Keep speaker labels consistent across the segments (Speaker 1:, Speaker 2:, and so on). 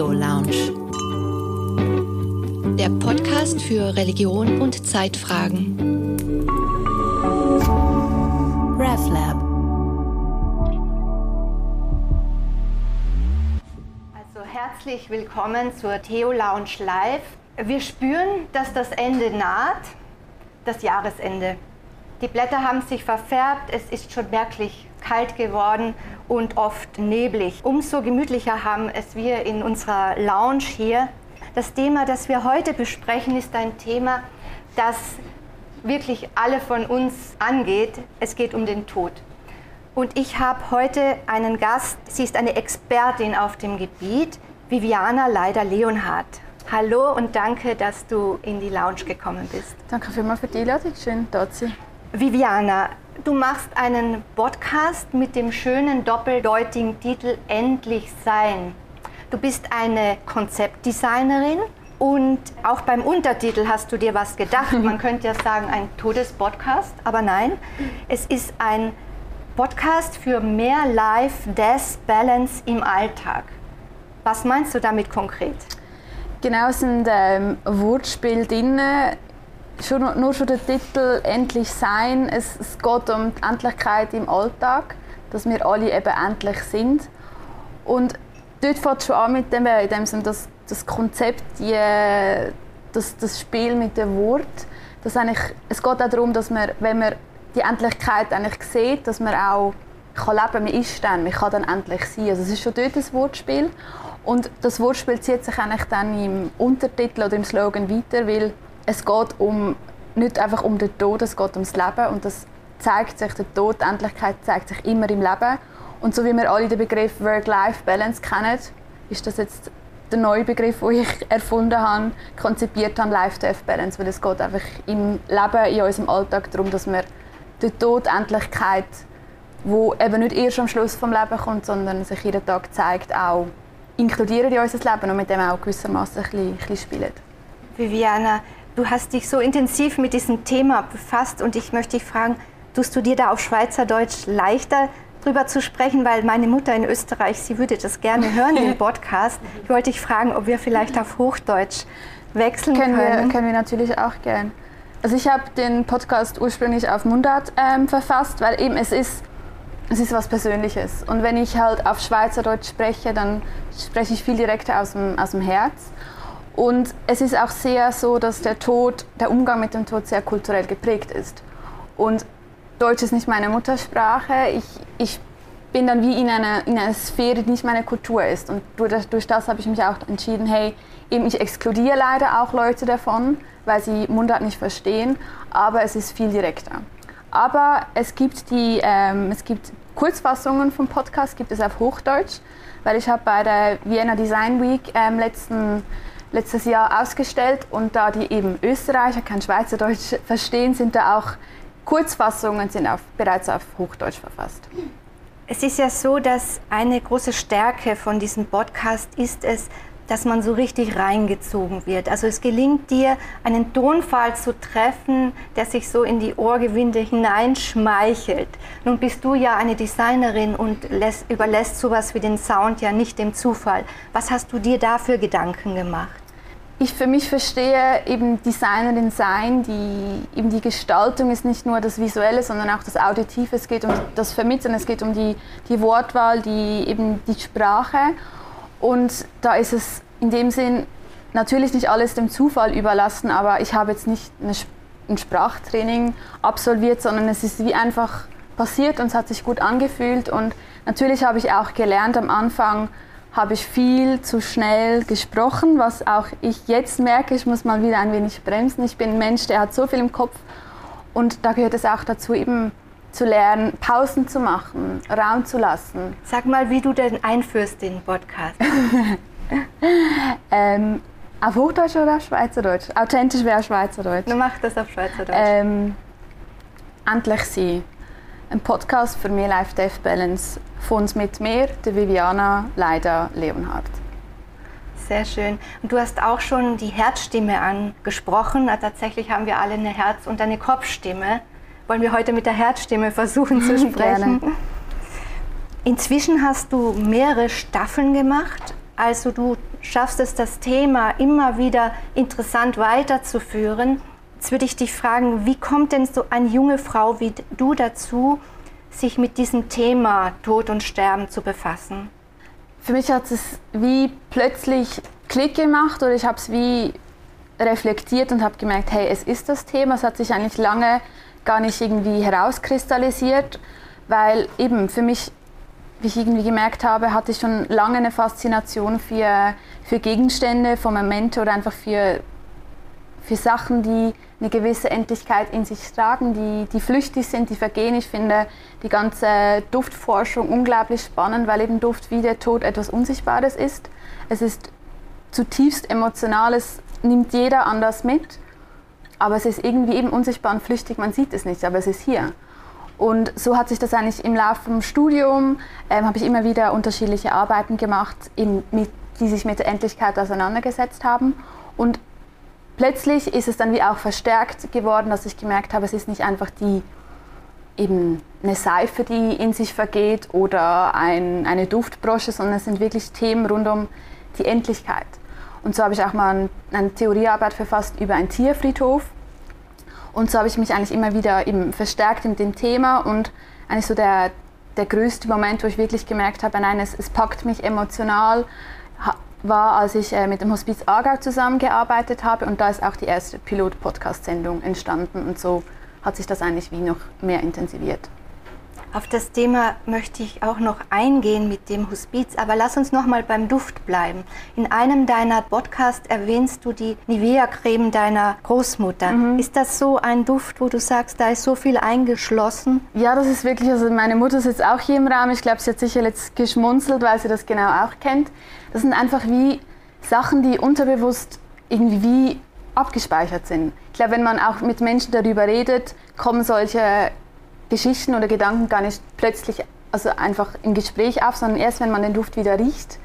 Speaker 1: Theo Lounge. Der Podcast für Religion und Zeitfragen. RevLab.
Speaker 2: Also herzlich willkommen zur Theo Lounge Live. Wir spüren, dass das Ende naht, das Jahresende. Die Blätter haben sich verfärbt, es ist schon merklich kalt geworden und oft neblig. Umso gemütlicher haben es wir in unserer Lounge hier. Das Thema, das wir heute besprechen, ist ein Thema, das wirklich alle von uns angeht. Es geht um den Tod. Und ich habe heute einen Gast, sie ist eine Expertin auf dem Gebiet, Viviana Leider-Leonhardt. Hallo und danke, dass du in die Lounge gekommen bist.
Speaker 3: Danke vielmals für die Einladung, schön zu sein.
Speaker 2: Viviana, du machst einen Podcast mit dem schönen doppeldeutigen Titel Endlich Sein. Du bist eine Konzeptdesignerin und auch beim Untertitel hast du dir was gedacht. Man könnte ja sagen, ein Todespodcast, aber nein, es ist ein Podcast für mehr Life-Death-Balance im Alltag. Was meinst du damit konkret?
Speaker 3: Genau, es sind ähm, Wortspiele drin schon, nur schon der Titel «Endlich sein», es, es geht um die Endlichkeit im Alltag, dass wir alle eben endlich sind. Und dort fängt es schon an mit dem, in dem dass das Konzept, die, das, das Spiel mit dem Wort, dass eigentlich, es geht auch darum, dass man, wenn man die Endlichkeit eigentlich sieht, dass man auch kann leben, man ist dann, man kann dann endlich sein. Also es ist schon dort ein Wortspiel. Und das Wortspiel zieht sich eigentlich dann im Untertitel oder im Slogan weiter, weil es geht um, nicht einfach um den Tod, es geht ums Leben und das zeigt sich, der Tod, die Endlichkeit zeigt sich immer im Leben. Und so wie wir alle den Begriff Work-Life-Balance kennen, ist das jetzt der neue Begriff, den ich erfunden habe, konzipiert habe, Life-Death-Balance, weil es geht einfach im Leben, in unserem Alltag darum, dass wir die Tod, Endlichkeit, wo eben nicht erst am Schluss vom Leben kommt, sondern sich jeden Tag zeigt, auch inkludieren in unser Leben und mit dem auch gewissermaßen ein ein bisschen spielen.
Speaker 2: Viviana, Du hast dich so intensiv mit diesem Thema befasst und ich möchte dich fragen, tust du dir da auf Schweizerdeutsch leichter drüber zu sprechen, weil meine Mutter in Österreich, sie würde das gerne hören, den Podcast. Ich wollte dich fragen, ob wir vielleicht auf Hochdeutsch wechseln können.
Speaker 3: Können wir, können wir natürlich auch gern. Also ich habe den Podcast ursprünglich auf Mundart ähm, verfasst, weil eben es ist, es ist was Persönliches. Und wenn ich halt auf Schweizerdeutsch spreche, dann spreche ich viel direkter aus dem, aus dem Herz. Und es ist auch sehr so, dass der Tod, der Umgang mit dem Tod sehr kulturell geprägt ist. Und Deutsch ist nicht meine Muttersprache. Ich, ich bin dann wie in einer, in einer Sphäre, die nicht meine Kultur ist. Und durch das, durch das habe ich mich auch entschieden, hey, eben ich exkludiere leider auch Leute davon, weil sie Mundart nicht verstehen, aber es ist viel direkter. Aber es gibt, die, ähm, es gibt Kurzfassungen vom Podcast, gibt es auf Hochdeutsch, weil ich habe bei der Vienna Design Week ähm, letzten letztes Jahr ausgestellt und da die eben Österreicher kein Schweizerdeutsch verstehen, sind da auch Kurzfassungen sind auf, bereits auf Hochdeutsch verfasst.
Speaker 2: Es ist ja so, dass eine große Stärke von diesem Podcast ist es, dass man so richtig reingezogen wird. Also es gelingt dir, einen Tonfall zu treffen, der sich so in die Ohrgewinde hineinschmeichelt. Nun bist du ja eine Designerin und lässt, überlässt sowas wie den Sound ja nicht dem Zufall. Was hast du dir da für Gedanken gemacht?
Speaker 3: ich für mich verstehe eben Designerin sein, die eben die Gestaltung ist nicht nur das Visuelle, sondern auch das Auditive. Es geht um das Vermitteln, es geht um die, die Wortwahl, die eben die Sprache. Und da ist es in dem Sinn natürlich nicht alles dem Zufall überlassen, aber ich habe jetzt nicht eine, ein Sprachtraining absolviert, sondern es ist wie einfach passiert und es hat sich gut angefühlt. Und natürlich habe ich auch gelernt am Anfang, habe ich viel zu schnell gesprochen, was auch ich jetzt merke, ich muss mal wieder ein wenig bremsen. Ich bin ein Mensch, der hat so viel im Kopf und da gehört es auch dazu, eben zu lernen, Pausen zu machen, Raum zu lassen.
Speaker 2: Sag mal, wie du denn einführst den Podcast.
Speaker 3: ähm, auf Hochdeutsch oder auf Schweizerdeutsch? Authentisch wäre Schweizerdeutsch.
Speaker 2: Du machst das auf Schweizerdeutsch. Ähm,
Speaker 3: endlich sie ein Podcast für mehr Life-Death-Balance von uns mit mir, der Viviana Leider Leonhardt.
Speaker 2: Sehr schön. Und du hast auch schon die Herzstimme angesprochen. tatsächlich haben wir alle eine Herz- und eine Kopfstimme. Wollen wir heute mit der Herzstimme versuchen zu sprechen? Inzwischen hast du mehrere Staffeln gemacht. Also du schaffst es, das Thema immer wieder interessant weiterzuführen. Jetzt würde ich dich fragen, wie kommt denn so eine junge Frau wie du dazu, sich mit diesem Thema Tod und Sterben zu befassen?
Speaker 3: Für mich hat es wie plötzlich Klick gemacht oder ich habe es wie reflektiert und habe gemerkt, hey, es ist das Thema. Es hat sich eigentlich lange gar nicht irgendwie herauskristallisiert, weil eben für mich, wie ich irgendwie gemerkt habe, hatte ich schon lange eine Faszination für, für Gegenstände, für Momente oder einfach für, für Sachen, die eine gewisse Endlichkeit in sich tragen, die, die flüchtig sind, die vergehen. Ich finde die ganze Duftforschung unglaublich spannend, weil eben Duft wie der Tod etwas Unsichtbares ist. Es ist zutiefst emotional, es nimmt jeder anders mit, aber es ist irgendwie eben unsichtbar und flüchtig, man sieht es nicht, aber es ist hier. Und so hat sich das eigentlich im Laufe vom Studium, ähm, habe ich immer wieder unterschiedliche Arbeiten gemacht, eben mit, die sich mit der Endlichkeit auseinandergesetzt haben. Und plötzlich ist es dann wie auch verstärkt geworden, dass ich gemerkt habe, es ist nicht einfach die eben eine Seife, die in sich vergeht oder ein, eine Duftbrosche, sondern es sind wirklich Themen rund um die Endlichkeit. Und so habe ich auch mal eine Theoriearbeit verfasst über einen Tierfriedhof. Und so habe ich mich eigentlich immer wieder eben verstärkt in dem Thema und eigentlich so der, der größte Moment, wo ich wirklich gemerkt habe, nein, es, es packt mich emotional, war, als ich äh, mit dem Hospiz Aargau zusammengearbeitet habe und da ist auch die erste Pilot-Podcast-Sendung entstanden und so hat sich das eigentlich wie noch mehr intensiviert.
Speaker 2: Auf das Thema möchte ich auch noch eingehen mit dem Hospiz, aber lass uns noch mal beim Duft bleiben. In einem deiner Podcasts erwähnst du die Nivea-Creme deiner Großmutter. Mhm. Ist das so ein Duft, wo du sagst, da ist so viel eingeschlossen?
Speaker 3: Ja, das ist wirklich, also meine Mutter sitzt auch hier im Raum. Ich glaube, sie hat sicher jetzt geschmunzelt, weil sie das genau auch kennt. Das sind einfach wie Sachen, die unterbewusst irgendwie wie abgespeichert sind. Ich glaube, wenn man auch mit Menschen darüber redet, kommen solche Geschichten oder Gedanken gar nicht plötzlich, also einfach im Gespräch auf, sondern erst wenn man den Duft wieder riecht,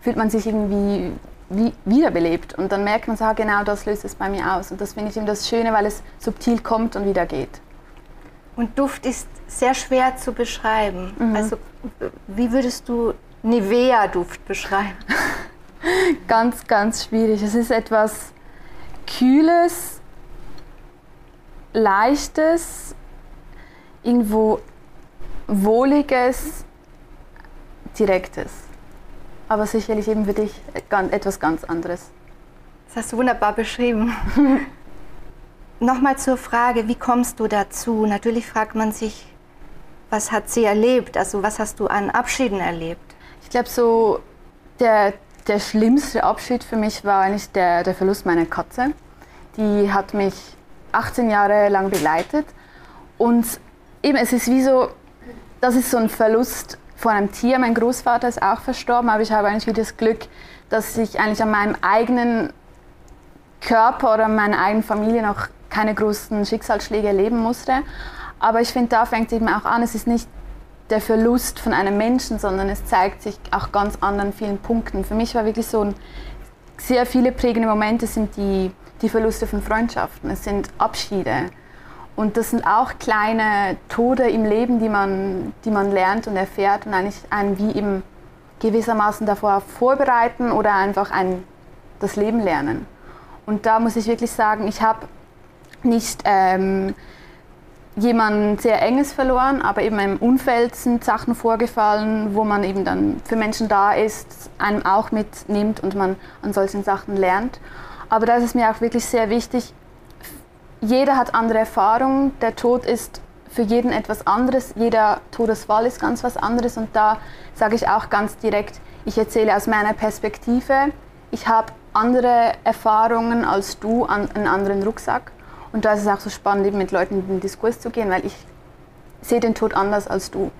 Speaker 3: fühlt man sich irgendwie wie, wiederbelebt. Und dann merkt man, so, ah, genau das löst es bei mir aus. Und das finde ich eben das Schöne, weil es subtil kommt und wieder geht.
Speaker 2: Und Duft ist sehr schwer zu beschreiben. Mhm. Also wie würdest du Nivea-Duft beschreiben?
Speaker 3: ganz, ganz schwierig. Es ist etwas Kühles, Leichtes, irgendwo Wohliges, Direktes. Aber sicherlich eben für dich etwas ganz anderes.
Speaker 2: Das hast du wunderbar beschrieben. Nochmal zur Frage, wie kommst du dazu? Natürlich fragt man sich, was hat sie erlebt? Also was hast du an Abschieden erlebt?
Speaker 3: Ich glaube, so der, der schlimmste Abschied für mich war eigentlich der, der Verlust meiner Katze. Die hat mich 18 Jahre lang begleitet und eben, es ist wie so, das ist so ein Verlust von einem Tier. Mein Großvater ist auch verstorben, aber ich habe eigentlich wieder das Glück, dass ich eigentlich an meinem eigenen Körper oder meiner eigenen Familie noch keine großen Schicksalsschläge erleben musste. Aber ich finde, da fängt es eben auch an, es ist nicht der Verlust von einem Menschen, sondern es zeigt sich auch ganz anderen vielen Punkten. Für mich war wirklich so ein, sehr viele prägende Momente sind die, die Verluste von Freundschaften, es sind Abschiede, und das sind auch kleine Tode im Leben, die man, die man lernt und erfährt und eigentlich einen wie eben gewissermaßen davor vorbereiten oder einfach ein, das Leben lernen. Und da muss ich wirklich sagen, ich habe nicht ähm, jemanden sehr enges verloren, aber eben im Umfeld sind Sachen vorgefallen, wo man eben dann für Menschen da ist, einem auch mitnimmt und man an solchen Sachen lernt. Aber da ist es mir auch wirklich sehr wichtig, jeder hat andere Erfahrungen. Der Tod ist für jeden etwas anderes. Jeder Todesfall ist ganz was anderes. Und da sage ich auch ganz direkt, ich erzähle aus meiner Perspektive. Ich habe andere Erfahrungen als du, an, einen anderen Rucksack. Und da ist es auch so spannend, eben mit Leuten in den Diskurs zu gehen, weil ich sehe den Tod anders als du.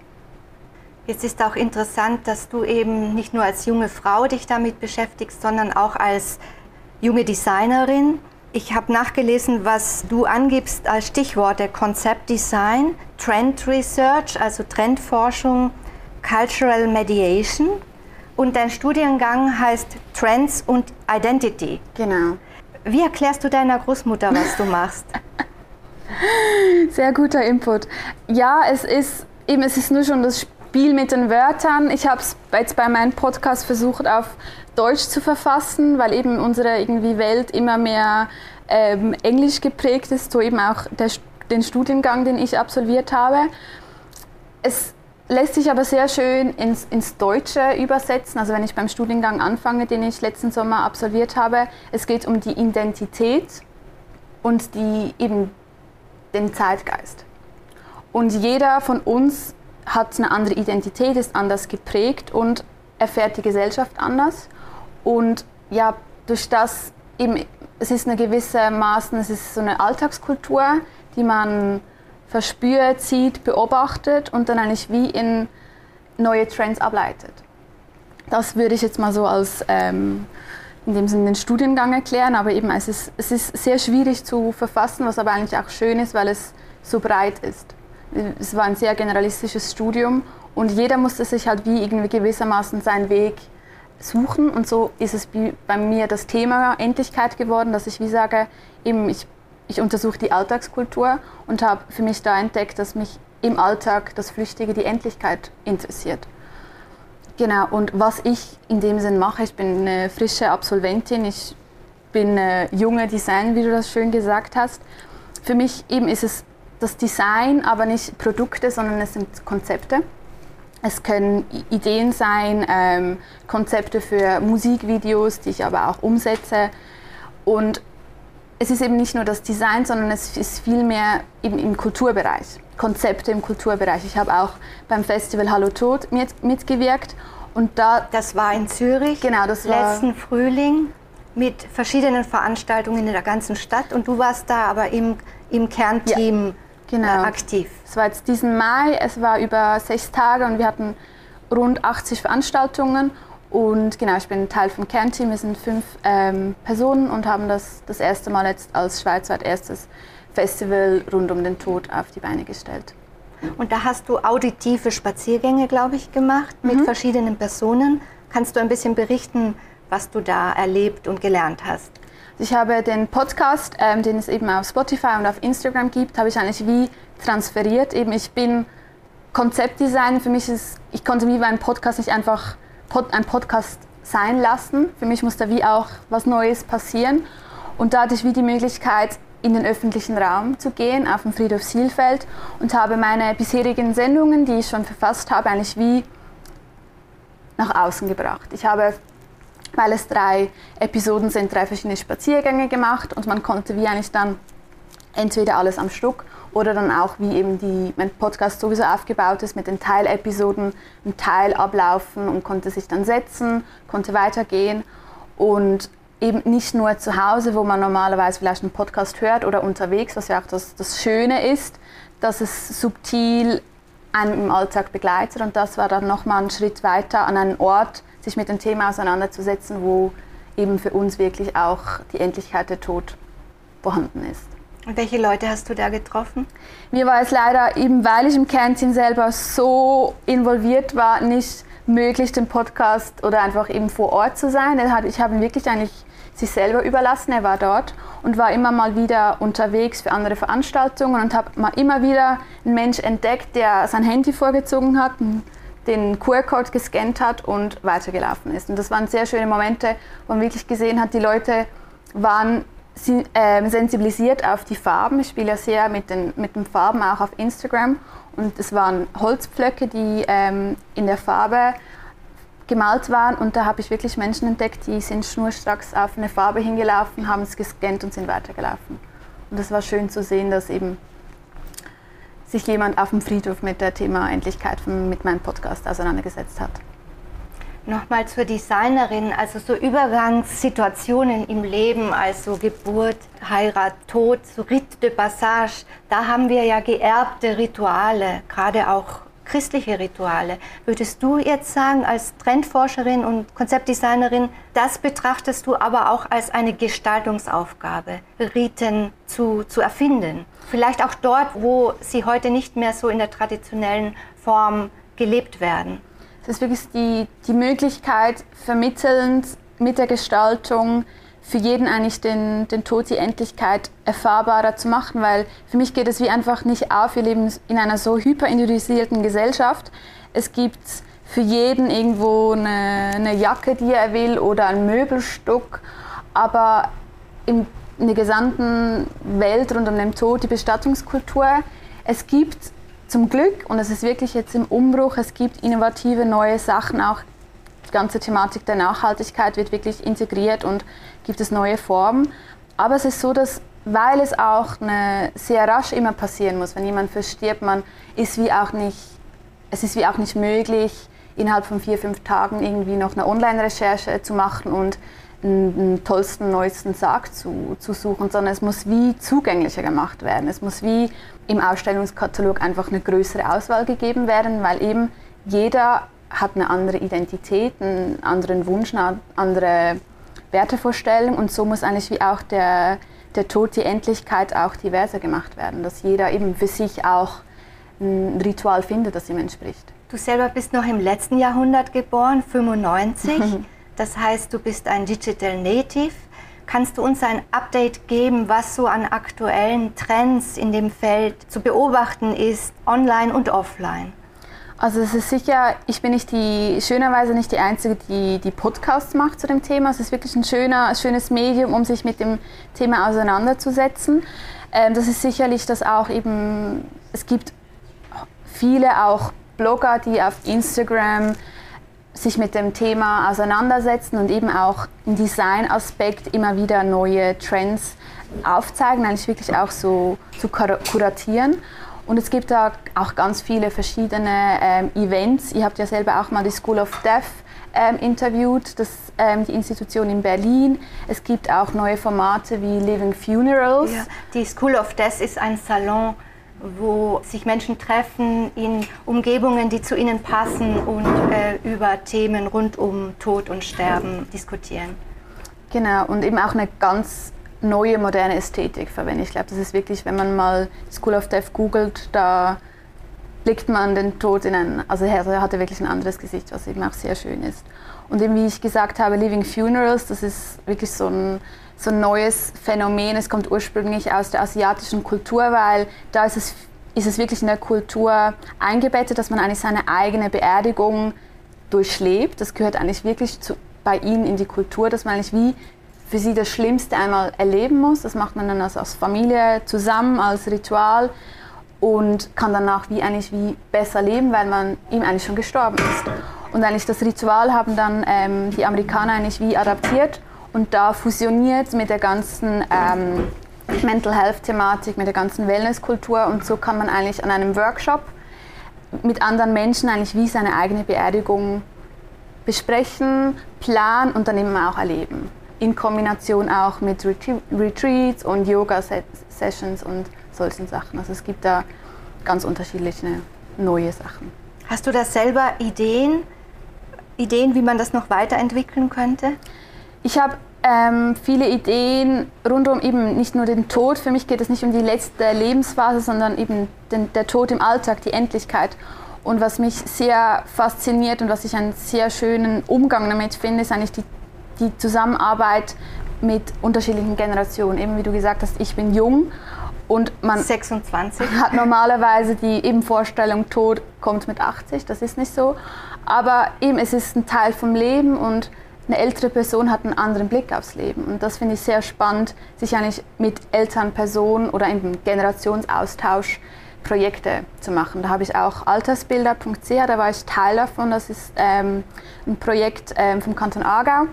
Speaker 2: Jetzt ist auch interessant, dass du eben nicht nur als junge Frau dich damit beschäftigst, sondern auch als junge Designerin. Ich habe nachgelesen, was du angibst als Stichworte Konzeptdesign, Trend Research, also Trendforschung, Cultural Mediation und dein Studiengang heißt Trends und Identity.
Speaker 3: Genau.
Speaker 2: Wie erklärst du deiner Großmutter, was du machst?
Speaker 3: Sehr guter Input. Ja, es ist eben, es ist nur schon das Spiel mit den Wörtern. Ich habe es jetzt bei meinem Podcast versucht, auf Deutsch zu verfassen, weil eben unsere irgendwie Welt immer mehr ähm, Englisch geprägt ist, so eben auch der, den Studiengang, den ich absolviert habe. Es lässt sich aber sehr schön ins, ins Deutsche übersetzen. Also wenn ich beim Studiengang anfange, den ich letzten Sommer absolviert habe, es geht um die Identität und die, eben den Zeitgeist. Und jeder von uns hat eine andere Identität, ist anders geprägt und erfährt die Gesellschaft anders. Und ja, durch das eben, es ist eine gewisse Maßen, es ist so eine Alltagskultur, die man verspürt, sieht, beobachtet und dann eigentlich wie in neue Trends ableitet. Das würde ich jetzt mal so als ähm, in dem Sinne den Studiengang erklären, aber eben es ist, es ist sehr schwierig zu verfassen, was aber eigentlich auch schön ist, weil es so breit ist. Es war ein sehr generalistisches Studium und jeder musste sich halt wie irgendwie gewissermaßen seinen Weg suchen und so ist es bei mir das Thema Endlichkeit geworden, dass ich wie sage, eben ich, ich untersuche die Alltagskultur und habe für mich da entdeckt, dass mich im Alltag das Flüchtige, die Endlichkeit interessiert. Genau, und was ich in dem Sinn mache, ich bin eine frische Absolventin, ich bin junge Design, wie du das schön gesagt hast. Für mich eben ist es das Design, aber nicht Produkte, sondern es sind Konzepte. Es können Ideen sein, ähm, Konzepte für Musikvideos, die ich aber auch umsetze. Und es ist eben nicht nur das Design, sondern es ist vielmehr eben im Kulturbereich, Konzepte im Kulturbereich. Ich habe auch beim Festival Hallo Tod mit, mitgewirkt. Und da,
Speaker 2: das war in Zürich,
Speaker 3: genau, das war
Speaker 2: letzten Frühling mit verschiedenen Veranstaltungen in der ganzen Stadt. Und du warst da aber im, im Kernteam. Ja genau. Äh, aktiv.
Speaker 3: Es war jetzt diesen Mai, es war über sechs Tage und wir hatten rund 80 Veranstaltungen. Und genau, ich bin Teil vom Kernteam. Wir sind fünf ähm, Personen und haben das das erste Mal jetzt als schweizweit erstes Festival rund um den Tod auf die Beine gestellt.
Speaker 2: Und da hast du auditive Spaziergänge, glaube ich, gemacht mit mhm. verschiedenen Personen. Kannst du ein bisschen berichten, was du da erlebt und gelernt hast?
Speaker 3: Ich habe den Podcast, ähm, den es eben auf Spotify und auf Instagram gibt, habe ich eigentlich wie transferiert. Eben ich bin Konzeptdesign. Für mich ist, ich konnte wie beim Podcast nicht einfach Pod, ein Podcast sein lassen. Für mich musste wie auch was Neues passieren. Und da hatte ich wie die Möglichkeit, in den öffentlichen Raum zu gehen, auf dem Friedhof Sielfeld und habe meine bisherigen Sendungen, die ich schon verfasst habe, eigentlich wie nach außen gebracht. Ich habe weil es drei Episoden sind, drei verschiedene Spaziergänge gemacht und man konnte wie eigentlich dann entweder alles am Stück oder dann auch wie eben die, mein Podcast sowieso aufgebaut ist mit den Teilepisoden, ein Teil ablaufen und konnte sich dann setzen, konnte weitergehen und eben nicht nur zu Hause, wo man normalerweise vielleicht einen Podcast hört oder unterwegs, was ja auch das, das Schöne ist, dass es subtil einem im Alltag begleitet und das war dann nochmal ein Schritt weiter an einen Ort, sich mit dem Thema auseinanderzusetzen, wo eben für uns wirklich auch die Endlichkeit der Tod vorhanden ist.
Speaker 2: Und welche Leute hast du da getroffen?
Speaker 3: Mir war es leider, eben weil ich im Kernteam selber so involviert war, nicht möglich, den Podcast oder einfach eben vor Ort zu sein. Ich habe ihn wirklich eigentlich sich selber überlassen. Er war dort und war immer mal wieder unterwegs für andere Veranstaltungen und habe mal immer wieder einen Mensch entdeckt, der sein Handy vorgezogen hat, den QR-Code gescannt hat und weitergelaufen ist. Und das waren sehr schöne Momente, wo man wirklich gesehen hat, die Leute waren ähm, sensibilisiert auf die Farben. Ich spiele ja sehr mit den, mit den Farben auch auf Instagram. Und es waren Holzpflöcke, die ähm, in der Farbe gemalt waren. Und da habe ich wirklich Menschen entdeckt, die sind schnurstracks auf eine Farbe hingelaufen, haben es gescannt und sind weitergelaufen. Und das war schön zu sehen, dass eben sich jemand auf dem Friedhof mit dem Thema Endlichkeit von, mit meinem Podcast auseinandergesetzt hat.
Speaker 2: Nochmal zur Designerin, also so Übergangssituationen im Leben, also Geburt, Heirat, Tod, so Rite de Passage, da haben wir ja geerbte Rituale, gerade auch christliche Rituale. Würdest du jetzt sagen, als Trendforscherin und Konzeptdesignerin, das betrachtest du aber auch als eine Gestaltungsaufgabe, Riten zu, zu erfinden? Vielleicht auch dort, wo sie heute nicht mehr so in der traditionellen Form gelebt werden.
Speaker 3: Das ist wirklich die, die Möglichkeit, vermittelnd mit der Gestaltung für jeden eigentlich den, den Tod, die Endlichkeit erfahrbarer zu machen, weil für mich geht es wie einfach nicht auf. Wir leben in einer so hyperindividualisierten Gesellschaft. Es gibt für jeden irgendwo eine, eine Jacke, die er will oder ein Möbelstück. Aber in, in der gesamten Welt rund um den Tod, die Bestattungskultur, es gibt zum Glück, und es ist wirklich jetzt im Umbruch, es gibt innovative neue Sachen, auch ganze Thematik der Nachhaltigkeit wird wirklich integriert und gibt es neue Formen. Aber es ist so, dass weil es auch eine, sehr rasch immer passieren muss, wenn jemand verstirbt, man ist wie auch nicht, es ist wie auch nicht möglich, innerhalb von vier, fünf Tagen irgendwie noch eine Online-Recherche zu machen und einen tollsten, neuesten Sarg zu, zu suchen, sondern es muss wie zugänglicher gemacht werden. Es muss wie im Ausstellungskatalog einfach eine größere Auswahl gegeben werden, weil eben jeder hat eine andere Identität, einen anderen Wunsch, eine andere Wertevorstellung und so muss eigentlich wie auch der, der Tod, die Endlichkeit auch diverser gemacht werden, dass jeder eben für sich auch ein Ritual findet, das ihm entspricht.
Speaker 2: Du selber bist noch im letzten Jahrhundert geboren, 95. Das heißt, du bist ein Digital Native. Kannst du uns ein Update geben, was so an aktuellen Trends in dem Feld zu beobachten ist, online und offline?
Speaker 3: Also es ist sicher, ich bin nicht die, schönerweise nicht die Einzige, die die Podcasts macht zu dem Thema. Es ist wirklich ein schöner, schönes Medium, um sich mit dem Thema auseinanderzusetzen. Ähm, das ist sicherlich, dass auch eben, es gibt viele auch Blogger, die auf Instagram sich mit dem Thema auseinandersetzen und eben auch im Design-Aspekt immer wieder neue Trends aufzeigen, eigentlich wirklich auch so zu kuratieren. Und es gibt da auch ganz viele verschiedene ähm, Events. Ihr habt ja selber auch mal die School of Death ähm, interviewt, das, ähm, die Institution in Berlin. Es gibt auch neue Formate wie Living Funerals. Ja,
Speaker 2: die School of Death ist ein Salon, wo sich Menschen treffen in Umgebungen, die zu ihnen passen und äh, über Themen rund um Tod und Sterben diskutieren.
Speaker 3: Genau, und eben auch eine ganz neue, moderne Ästhetik verwende. Ich glaube, das ist wirklich, wenn man mal School of Death googelt, da blickt man den Tod in ein, also er hatte wirklich ein anderes Gesicht, was eben auch sehr schön ist. Und eben wie ich gesagt habe, Living Funerals, das ist wirklich so ein, so ein neues Phänomen. Es kommt ursprünglich aus der asiatischen Kultur, weil da ist es, ist es wirklich in der Kultur eingebettet, dass man eigentlich seine eigene Beerdigung durchlebt. Das gehört eigentlich wirklich zu, bei ihnen in die Kultur, dass man eigentlich wie für sie das Schlimmste einmal erleben muss. Das macht man dann also als Familie zusammen, als Ritual und kann danach wie eigentlich wie besser leben, weil man ihm eigentlich schon gestorben ist. Und eigentlich das Ritual haben dann ähm, die Amerikaner eigentlich wie adaptiert und da fusioniert mit der ganzen ähm, Mental Health Thematik, mit der ganzen Wellnesskultur und so kann man eigentlich an einem Workshop mit anderen Menschen eigentlich wie seine eigene Beerdigung besprechen, planen und dann eben auch erleben in Kombination auch mit Retreats und Yoga-Sessions und solchen Sachen. Also es gibt da ganz unterschiedliche neue Sachen.
Speaker 2: Hast du da selber Ideen, Ideen, wie man das noch weiterentwickeln könnte?
Speaker 3: Ich habe ähm, viele Ideen rund um eben nicht nur den Tod. Für mich geht es nicht um die letzte Lebensphase, sondern eben den, der Tod im Alltag, die Endlichkeit. Und was mich sehr fasziniert und was ich einen sehr schönen Umgang damit finde, ist eigentlich die die Zusammenarbeit mit unterschiedlichen Generationen. Eben wie du gesagt hast, ich bin jung und man
Speaker 2: 26.
Speaker 3: hat normalerweise die eben Vorstellung, Tod kommt mit 80, das ist nicht so. Aber eben es ist ein Teil vom Leben und eine ältere Person hat einen anderen Blick aufs Leben. Und das finde ich sehr spannend, sich eigentlich mit älteren Personen oder eben Generationsaustausch Projekte zu machen. Da habe ich auch altersbilder.ch, da war ich Teil davon. Das ist ähm, ein Projekt ähm, vom Kanton Aargau.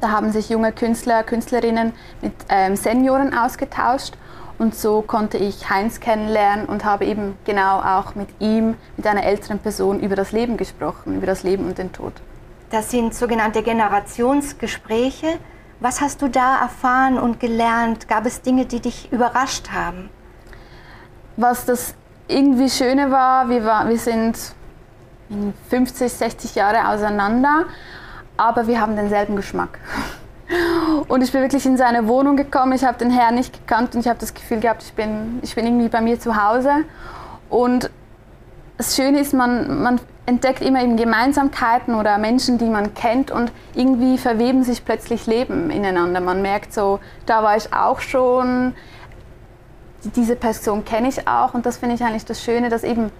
Speaker 3: Da haben sich junge Künstler, Künstlerinnen mit ähm, Senioren ausgetauscht und so konnte ich Heinz kennenlernen und habe eben genau auch mit ihm, mit einer älteren Person über das Leben gesprochen, über das Leben und den Tod.
Speaker 2: Das sind sogenannte Generationsgespräche. Was hast du da erfahren und gelernt? Gab es Dinge, die dich überrascht haben?
Speaker 3: Was das irgendwie Schöne war, wir, war, wir sind 50, 60 Jahre auseinander aber wir haben denselben Geschmack. Und ich bin wirklich in seine Wohnung gekommen. Ich habe den Herrn nicht gekannt und ich habe das Gefühl gehabt, ich bin, ich bin irgendwie bei mir zu Hause. Und das Schöne ist, man, man entdeckt immer eben Gemeinsamkeiten oder Menschen, die man kennt und irgendwie verweben sich plötzlich Leben ineinander. Man merkt so, da war ich auch schon, diese Person kenne ich auch und das finde ich eigentlich das Schöne, dass eben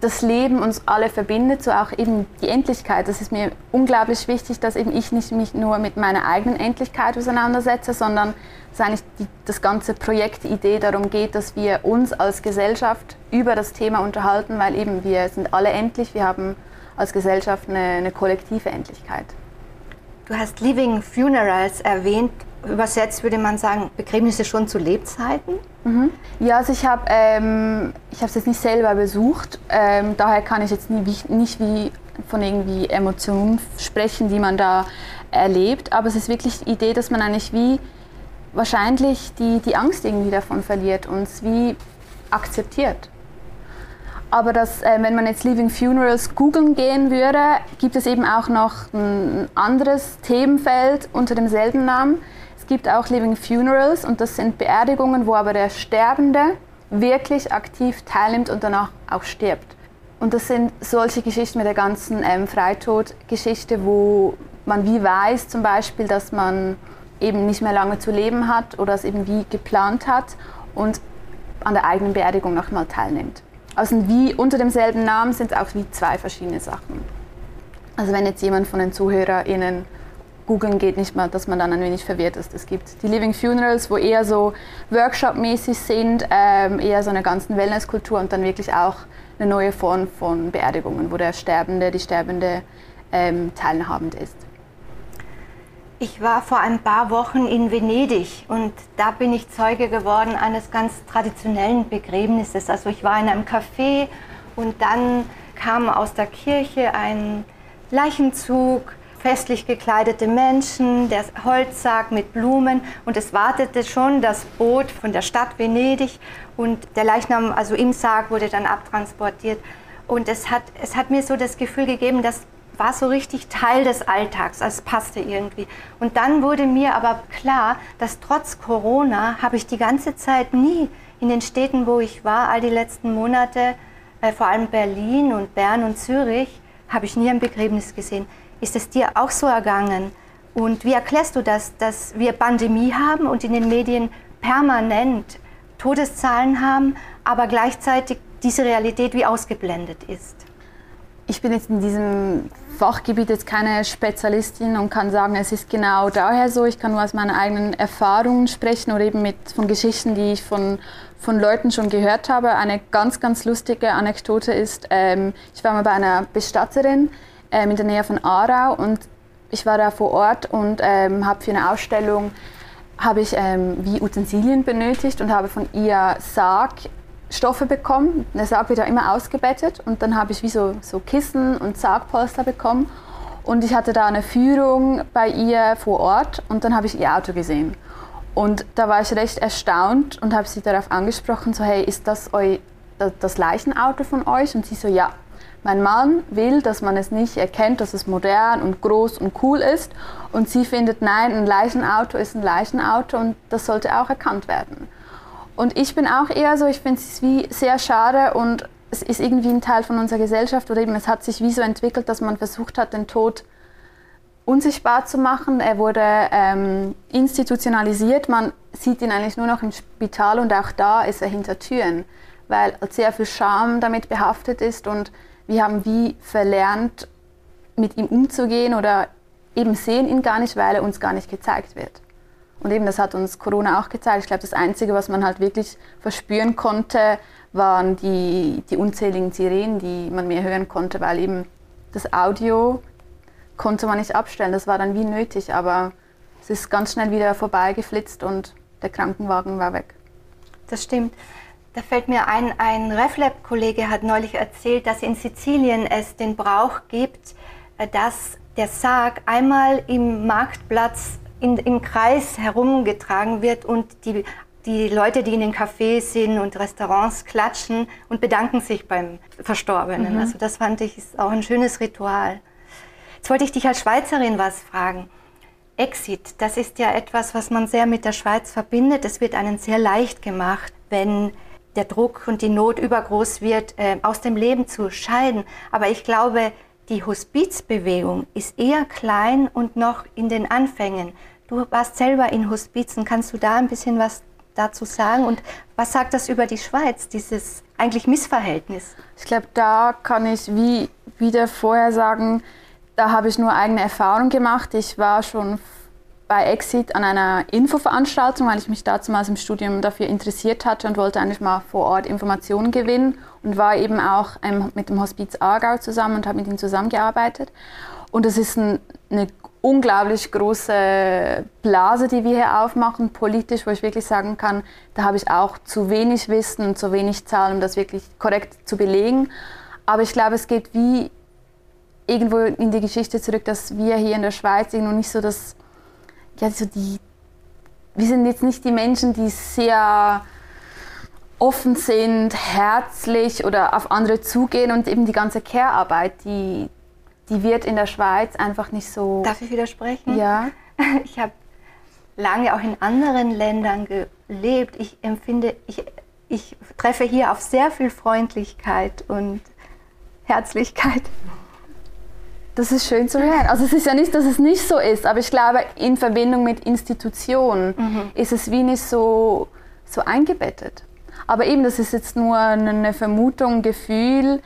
Speaker 3: das Leben uns alle verbindet, so auch eben die Endlichkeit. Das ist mir unglaublich wichtig, dass eben ich nicht mich nur mit meiner eigenen Endlichkeit auseinandersetze, sondern dass eigentlich die, das ganze Projekt, die Idee darum geht, dass wir uns als Gesellschaft über das Thema unterhalten, weil eben wir sind alle endlich, wir haben als Gesellschaft eine, eine kollektive Endlichkeit.
Speaker 2: Du hast Living Funerals erwähnt. Übersetzt würde man sagen, Begräbnisse schon zu Lebzeiten?
Speaker 3: Mhm. Ja, also ich habe ähm, es jetzt nicht selber besucht, ähm, daher kann ich jetzt nie, nicht wie von irgendwie Emotionen sprechen, die man da erlebt, aber es ist wirklich die Idee, dass man eigentlich wie wahrscheinlich die, die Angst irgendwie davon verliert und es wie akzeptiert. Aber dass, äh, wenn man jetzt Living Funerals googeln gehen würde, gibt es eben auch noch ein anderes Themenfeld unter demselben Namen. Es gibt auch Living Funerals und das sind Beerdigungen, wo aber der Sterbende wirklich aktiv teilnimmt und danach auch stirbt. Und das sind solche Geschichten mit der ganzen ähm, Freitodgeschichte, wo man wie weiß zum Beispiel, dass man eben nicht mehr lange zu leben hat oder es eben wie geplant hat und an der eigenen Beerdigung nochmal teilnimmt. Also wie unter demselben Namen sind es auch wie zwei verschiedene Sachen. Also wenn jetzt jemand von den ZuhörerInnen googeln geht nicht mal, dass man dann ein wenig verwirrt ist. Es gibt die Living Funerals, wo eher so Workshop-mäßig sind, ähm, eher so eine ganzen Wellnesskultur und dann wirklich auch eine neue Form von Beerdigungen, wo der Sterbende, die Sterbende ähm, teilhabend ist.
Speaker 2: Ich war vor ein paar Wochen in Venedig und da bin ich Zeuge geworden eines ganz traditionellen Begräbnisses. Also ich war in einem Café und dann kam aus der Kirche ein Leichenzug, festlich gekleidete Menschen, der Holzsarg mit Blumen und es wartete schon das Boot von der Stadt Venedig und der Leichnam, also im Sarg, wurde dann abtransportiert. Und es hat, es hat mir so das Gefühl gegeben, dass war so richtig Teil des Alltags, es passte irgendwie. Und dann wurde mir aber klar, dass trotz Corona habe ich die ganze Zeit nie in den Städten, wo ich war, all die letzten Monate, äh, vor allem Berlin und Bern und Zürich, habe ich nie ein Begräbnis gesehen. Ist es dir auch so ergangen? Und wie erklärst du das, dass wir Pandemie haben und in den Medien permanent Todeszahlen haben, aber gleichzeitig diese Realität wie ausgeblendet ist?
Speaker 3: Ich bin jetzt in diesem Fachgebiet jetzt keine Spezialistin und kann sagen, es ist genau daher so. Ich kann nur aus meinen eigenen Erfahrungen sprechen oder eben mit, von Geschichten, die ich von, von Leuten schon gehört habe. Eine ganz, ganz lustige Anekdote ist, ähm, ich war mal bei einer Bestatterin ähm, in der Nähe von Aarau und ich war da vor Ort und ähm, habe für eine Ausstellung habe ich ähm, wie Utensilien benötigt und habe von ihr Sarg Stoffe bekommen. Der Sarg wird ja immer ausgebettet und dann habe ich wie so, so Kissen und Sargpolster bekommen. Und ich hatte da eine Führung bei ihr vor Ort und dann habe ich ihr Auto gesehen. Und da war ich recht erstaunt und habe sie darauf angesprochen, so hey, ist das eu, das Leichenauto von euch? Und sie so, ja. Mein Mann will, dass man es nicht erkennt, dass es modern und groß und cool ist. Und sie findet, nein, ein Leichenauto ist ein Leichenauto und das sollte auch erkannt werden. Und ich bin auch eher so, ich finde es wie sehr schade und es ist irgendwie ein Teil von unserer Gesellschaft oder eben es hat sich wie so entwickelt, dass man versucht hat, den Tod unsichtbar zu machen. Er wurde ähm, institutionalisiert. Man sieht ihn eigentlich nur noch im Spital und auch da ist er hinter Türen, weil sehr viel Scham damit behaftet ist und wir haben wie verlernt, mit ihm umzugehen oder eben sehen ihn gar nicht, weil er uns gar nicht gezeigt wird. Und eben, das hat uns Corona auch gezeigt. Ich glaube, das Einzige, was man halt wirklich verspüren konnte, waren die, die unzähligen Sirenen, die man mehr hören konnte, weil eben das Audio konnte man nicht abstellen. Das war dann wie nötig, aber es ist ganz schnell wieder vorbeigeflitzt und der Krankenwagen war weg.
Speaker 2: Das stimmt. Da fällt mir ein, ein RefLab-Kollege hat neulich erzählt, dass in Sizilien es den Brauch gibt, äh, dass der Sarg einmal im Marktplatz in, im Kreis herumgetragen wird und die, die Leute, die in den Cafés sind und Restaurants klatschen und bedanken sich beim Verstorbenen. Mhm. Also das fand ich ist auch ein schönes Ritual. Jetzt wollte ich dich als Schweizerin was fragen. Exit, das ist ja etwas, was man sehr mit der Schweiz verbindet. Es wird einen sehr leicht gemacht, wenn der Druck und die Not übergroß wird, äh, aus dem Leben zu scheiden. Aber ich glaube, die Hospizbewegung ist eher klein und noch in den Anfängen. Du warst selber in Hospizen. Kannst du da ein bisschen was dazu sagen? Und was sagt das über die Schweiz, dieses eigentlich Missverhältnis?
Speaker 3: Ich glaube, da kann ich wie wieder vorher sagen, da habe ich nur eigene Erfahrung gemacht. Ich war schon bei Exit an einer Infoveranstaltung, weil ich mich damals im Studium dafür interessiert hatte und wollte eigentlich mal vor Ort Informationen gewinnen und war eben auch mit dem Hospiz Aargau zusammen und habe mit ihnen zusammengearbeitet. Und es ist ein, eine unglaublich große Blase, die wir hier aufmachen, politisch, wo ich wirklich sagen kann, da habe ich auch zu wenig Wissen und zu wenig Zahlen, um das wirklich korrekt zu belegen. Aber ich glaube, es geht wie irgendwo in die Geschichte zurück, dass wir hier in der Schweiz irgendwo nicht so das, ja, so die, wir sind jetzt nicht die Menschen, die sehr offen sind, herzlich oder auf andere zugehen und eben die ganze Care-Arbeit, die, die wird in der Schweiz einfach nicht so.
Speaker 2: Darf ich widersprechen?
Speaker 3: Ja.
Speaker 2: Ich habe lange auch in anderen Ländern gelebt. Ich empfinde, ich, ich treffe hier auf sehr viel Freundlichkeit und Herzlichkeit.
Speaker 3: Das ist schön zu hören. Also es ist ja nicht, dass es nicht so ist, aber ich glaube, in Verbindung mit Institutionen mhm. ist es wie nicht so, so eingebettet. Aber eben, das ist jetzt nur eine Vermutung, ein Gefühl,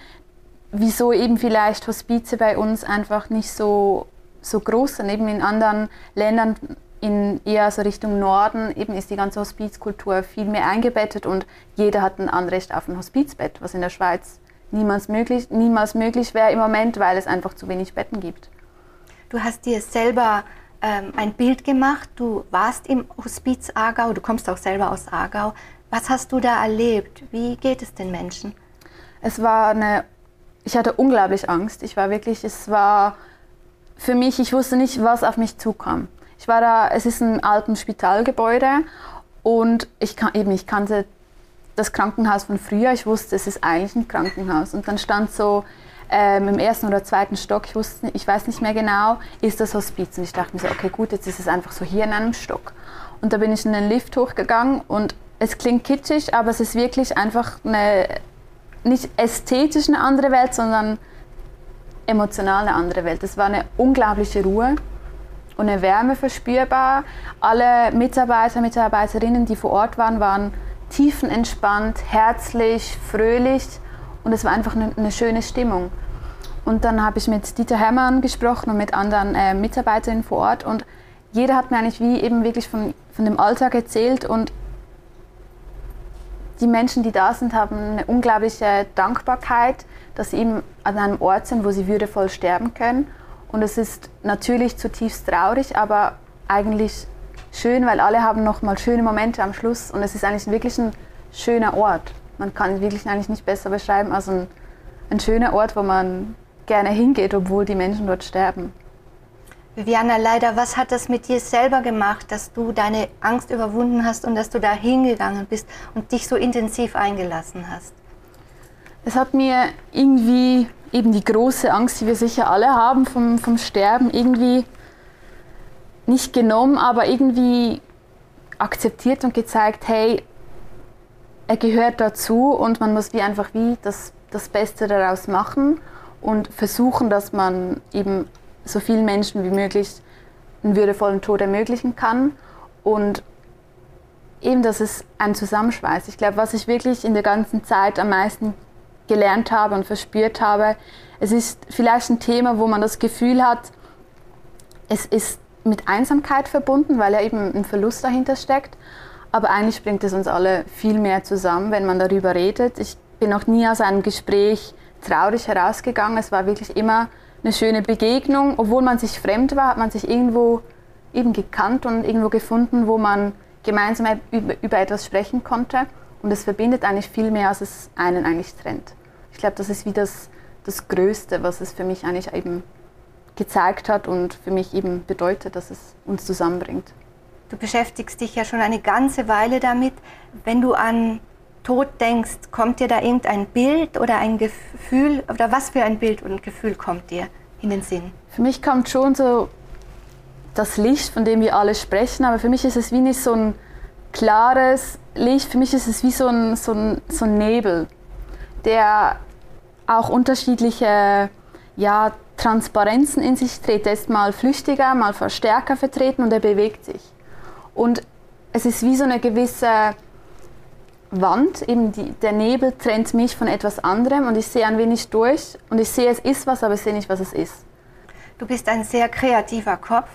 Speaker 3: wieso eben vielleicht Hospize bei uns einfach nicht so, so groß sind. Eben in anderen Ländern, in eher so Richtung Norden, eben ist die ganze Hospizkultur viel mehr eingebettet und jeder hat ein Anrecht auf ein Hospizbett, was in der Schweiz niemals möglich, niemals möglich wäre im Moment, weil es einfach zu wenig Betten gibt.
Speaker 2: Du hast dir selber ähm, ein Bild gemacht, du warst im Hospiz Aargau, du kommst auch selber aus Aargau. Was hast du da erlebt? Wie geht es den Menschen?
Speaker 3: Es war eine ich hatte unglaublich Angst. Ich war wirklich, es war für mich, ich wusste nicht, was auf mich zukam. Ich war da, es ist ein altes Spitalgebäude und ich, eben, ich kannte das Krankenhaus von früher. Ich wusste, es ist eigentlich ein Krankenhaus. Und dann stand so ähm, im ersten oder zweiten Stock, ich, wusste, ich weiß nicht mehr genau, ist das Hospiz. Und ich dachte mir so, okay, gut, jetzt ist es einfach so hier in einem Stock. Und da bin ich in den Lift hochgegangen und es klingt kitschig, aber es ist wirklich einfach eine nicht ästhetisch eine andere Welt, sondern emotional eine andere Welt. Es war eine unglaubliche Ruhe und eine Wärme verspürbar. Alle Mitarbeiter, Mitarbeiterinnen, die vor Ort waren, waren tiefenentspannt, herzlich, fröhlich und es war einfach eine, eine schöne Stimmung. Und dann habe ich mit Dieter Hermann gesprochen und mit anderen äh, Mitarbeiterinnen vor Ort und jeder hat mir eigentlich wie eben wirklich von, von dem Alltag erzählt und die Menschen, die da sind, haben eine unglaubliche Dankbarkeit, dass sie eben an einem Ort sind, wo sie würdevoll sterben können. Und es ist natürlich zutiefst traurig, aber eigentlich schön, weil alle haben noch mal schöne Momente am Schluss. Und es ist eigentlich wirklich ein schöner Ort. Man kann es wirklich eigentlich nicht besser beschreiben als ein, ein schöner Ort, wo man gerne hingeht, obwohl die Menschen dort sterben.
Speaker 2: Viviana, leider, was hat das mit dir selber gemacht, dass du deine Angst überwunden hast und dass du da hingegangen bist und dich so intensiv eingelassen hast?
Speaker 3: Es hat mir irgendwie eben die große Angst, die wir sicher alle haben vom, vom Sterben, irgendwie nicht genommen, aber irgendwie akzeptiert und gezeigt, hey, er gehört dazu und man muss wie einfach wie das, das Beste daraus machen und versuchen, dass man eben so vielen Menschen wie möglich einen würdevollen Tod ermöglichen kann. Und eben, dass es ein Zusammenschweiß. Ich glaube, was ich wirklich in der ganzen Zeit am meisten gelernt habe und verspürt habe, es ist vielleicht ein Thema, wo man das Gefühl hat, es ist mit Einsamkeit verbunden, weil ja eben ein Verlust dahinter steckt. Aber eigentlich bringt es uns alle viel mehr zusammen, wenn man darüber redet. Ich bin noch nie aus einem Gespräch traurig herausgegangen. Es war wirklich immer eine schöne Begegnung. Obwohl man sich fremd war, hat man sich irgendwo eben gekannt und irgendwo gefunden, wo man gemeinsam über, etwas sprechen konnte. Und es verbindet eigentlich viel mehr, als es einen eigentlich trennt. Ich glaube, das ist wie das, das Größte, was es für mich eigentlich eben gezeigt hat und für mich eben bedeutet, dass es uns zusammenbringt.
Speaker 2: Du beschäftigst dich ja schon eine ganze Weile damit. Wenn du an Tod denkst, kommt dir da irgendein Bild oder ein Gefühl oder was für ein Bild und Gefühl kommt dir in den Sinn?
Speaker 3: Für mich kommt schon so das Licht, von dem wir alle sprechen, aber für mich ist es wie nicht so ein klares Licht, für mich ist es wie so ein, so ein, so ein Nebel, der auch unterschiedliche ja, Transparenzen in sich trägt. Er ist mal flüchtiger, mal stärker vertreten und er bewegt sich. Und es ist wie so eine gewisse Wand, eben die, der Nebel trennt mich von etwas anderem und ich sehe ein wenig durch und ich sehe, es ist was, aber ich sehe nicht, was es ist.
Speaker 2: Du bist ein sehr kreativer Kopf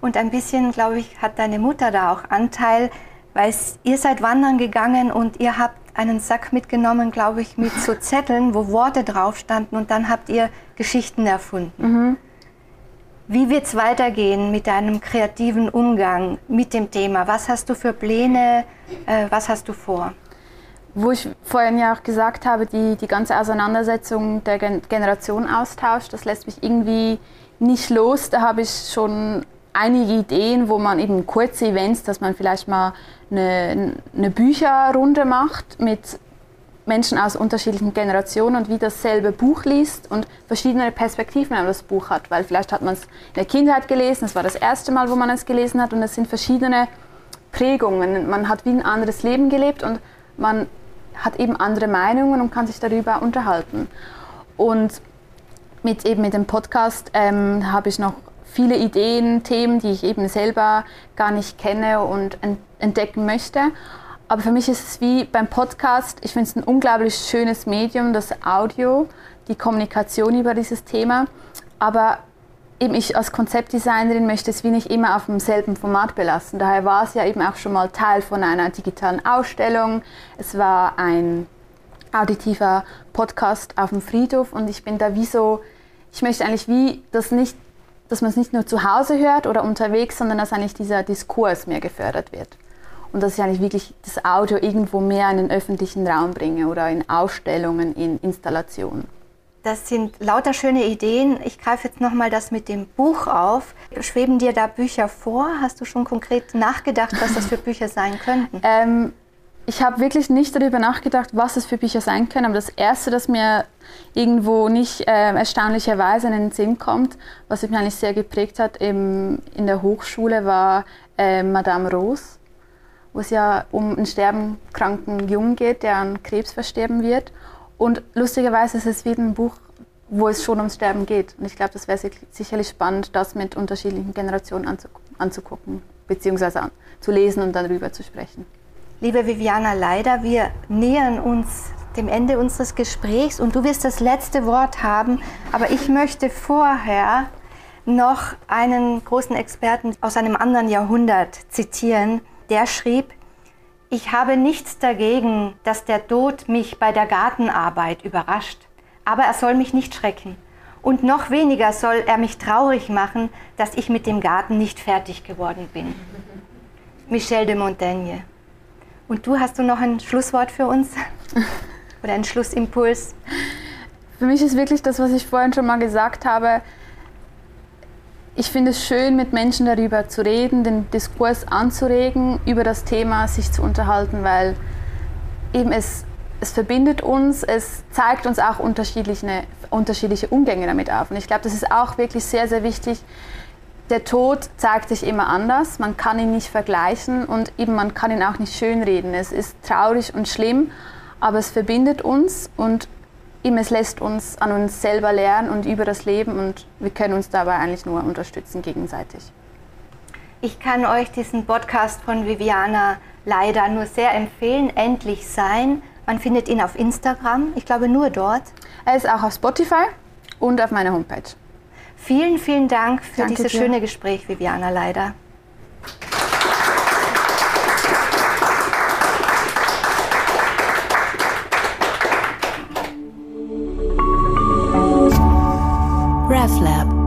Speaker 2: und ein bisschen, glaube ich, hat deine Mutter da auch Anteil, weil ihr seid wandern gegangen und ihr habt einen Sack mitgenommen, glaube ich, mit so Zetteln, wo Worte drauf standen und dann habt ihr Geschichten erfunden. Mhm. Wie wird es weitergehen mit deinem kreativen Umgang mit dem Thema? Was hast du für Pläne? Äh, was hast du vor?
Speaker 3: Wo ich vorhin ja auch gesagt habe, die, die ganze Auseinandersetzung der Gen Generationenaustausch, das lässt mich irgendwie nicht los. Da habe ich schon einige Ideen, wo man eben kurze Events, dass man vielleicht mal eine, eine Bücherrunde macht mit Menschen aus unterschiedlichen Generationen und wie dasselbe Buch liest und verschiedene Perspektiven auf das Buch hat. Weil vielleicht hat man es in der Kindheit gelesen, es war das erste Mal, wo man es gelesen hat und es sind verschiedene Prägungen. Man hat wie ein anderes Leben gelebt und man hat eben andere Meinungen und kann sich darüber unterhalten. Und mit, eben mit dem Podcast ähm, habe ich noch viele Ideen, Themen, die ich eben selber gar nicht kenne und entdecken möchte. Aber für mich ist es wie beim Podcast, ich finde es ein unglaublich schönes Medium, das Audio, die Kommunikation über dieses Thema. Aber eben ich als Konzeptdesignerin möchte es wie nicht immer auf demselben Format belassen. Daher war es ja eben auch schon mal Teil von einer digitalen Ausstellung. Es war ein auditiver Podcast auf dem Friedhof und ich bin da wie so, ich möchte eigentlich wie das nicht dass man es nicht nur zu Hause hört oder unterwegs, sondern dass eigentlich dieser Diskurs mehr gefördert wird. Und dass ich eigentlich wirklich das Audio irgendwo mehr in den öffentlichen Raum bringe oder in Ausstellungen, in Installationen.
Speaker 2: Das sind lauter schöne Ideen. Ich greife jetzt nochmal das mit dem Buch auf. Schweben dir da Bücher vor? Hast du schon konkret nachgedacht, was das für Bücher sein könnten?
Speaker 3: Ähm, ich habe wirklich nicht darüber nachgedacht, was es für Bücher sein können. Aber das Erste, das mir irgendwo nicht äh, erstaunlicherweise in den Sinn kommt, was mich eigentlich sehr geprägt hat im, in der Hochschule, war äh, Madame Rose, wo es ja um einen sterbenkranken Jungen geht, der an Krebs versterben wird. Und lustigerweise ist es wieder ein Buch, wo es schon ums Sterben geht. Und ich glaube, das wäre sicherlich spannend, das mit unterschiedlichen Generationen anzugucken, beziehungsweise an, zu lesen und darüber zu sprechen.
Speaker 2: Liebe Viviana, leider, wir nähern uns dem Ende unseres Gesprächs und du wirst das letzte Wort haben. Aber ich möchte vorher noch einen großen Experten aus einem anderen Jahrhundert zitieren. Der schrieb, ich habe nichts dagegen, dass der Tod mich bei der Gartenarbeit überrascht, aber er soll mich nicht schrecken. Und noch weniger soll er mich traurig machen, dass ich mit dem Garten nicht fertig geworden bin. Michel de Montaigne. Und du, hast du noch ein Schlusswort für uns? Oder einen Schlussimpuls?
Speaker 3: Für mich ist wirklich das, was ich vorhin schon mal gesagt habe. Ich finde es schön, mit Menschen darüber zu reden, den Diskurs anzuregen, über das Thema sich zu unterhalten, weil eben es, es verbindet uns, es zeigt uns auch unterschiedliche, unterschiedliche Umgänge damit auf. Und ich glaube, das ist auch wirklich sehr, sehr wichtig, der Tod zeigt sich immer anders. Man kann ihn nicht vergleichen und eben man kann ihn auch nicht schönreden. Es ist traurig und schlimm, aber es verbindet uns und eben es lässt uns an uns selber lernen und über das Leben und wir können uns dabei eigentlich nur unterstützen gegenseitig.
Speaker 2: Ich kann euch diesen Podcast von Viviana leider nur sehr empfehlen. Endlich sein. Man findet ihn auf Instagram. Ich glaube nur dort.
Speaker 3: Er ist auch auf Spotify und auf meiner Homepage.
Speaker 2: Vielen, vielen Dank für Danke dieses dir. schöne Gespräch, Viviana Leider. Lab.